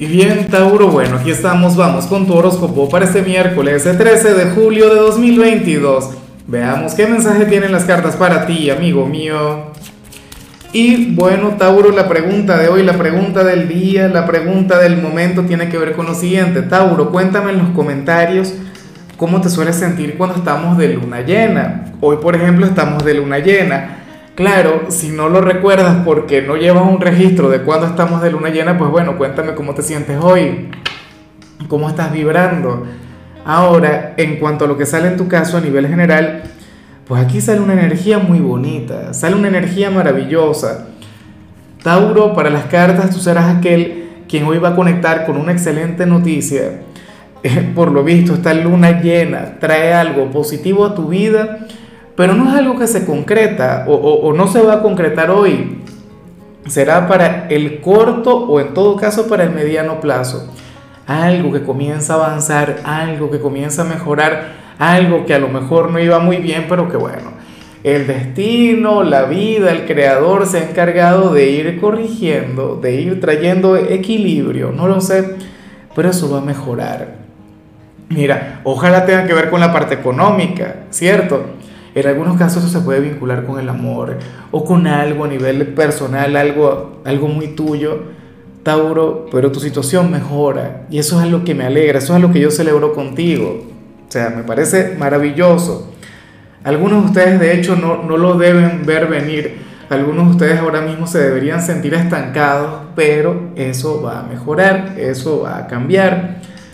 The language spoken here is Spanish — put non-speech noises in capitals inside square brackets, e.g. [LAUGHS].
Y bien, Tauro, bueno, aquí estamos, vamos con tu horóscopo para este miércoles, el 13 de julio de 2022. Veamos qué mensaje tienen las cartas para ti, amigo mío. Y bueno, Tauro, la pregunta de hoy, la pregunta del día, la pregunta del momento tiene que ver con lo siguiente. Tauro, cuéntame en los comentarios cómo te sueles sentir cuando estamos de luna llena. Hoy, por ejemplo, estamos de luna llena. Claro, si no lo recuerdas porque no llevas un registro de cuándo estamos de luna llena, pues bueno, cuéntame cómo te sientes hoy, cómo estás vibrando. Ahora, en cuanto a lo que sale en tu caso a nivel general, pues aquí sale una energía muy bonita, sale una energía maravillosa. Tauro, para las cartas tú serás aquel quien hoy va a conectar con una excelente noticia. [LAUGHS] Por lo visto, esta luna llena trae algo positivo a tu vida pero no es algo que se concreta o, no se va a concretar hoy. Será para el corto o en todo caso para el mediano plazo. Algo que comienza a avanzar, algo que comienza a mejorar, algo que a lo mejor no iba muy bien, pero que bueno, el destino, la vida, el creador se ha encargado de ir corrigiendo, de ir trayendo equilibrio, no lo sé, pero eso va a mejorar. Mira, ojalá tenga que ver con la parte económica, ¿cierto? En algunos casos eso se puede vincular con el amor o con algo a nivel personal, algo, algo muy tuyo, Tauro, pero tu situación mejora y eso es algo que me alegra, eso es lo que yo celebro contigo. O sea, me parece maravilloso. Algunos de ustedes de hecho no, no lo deben ver venir. Algunos de ustedes ahora mismo se deberían sentir estancados, pero eso va a mejorar, eso va a cambiar.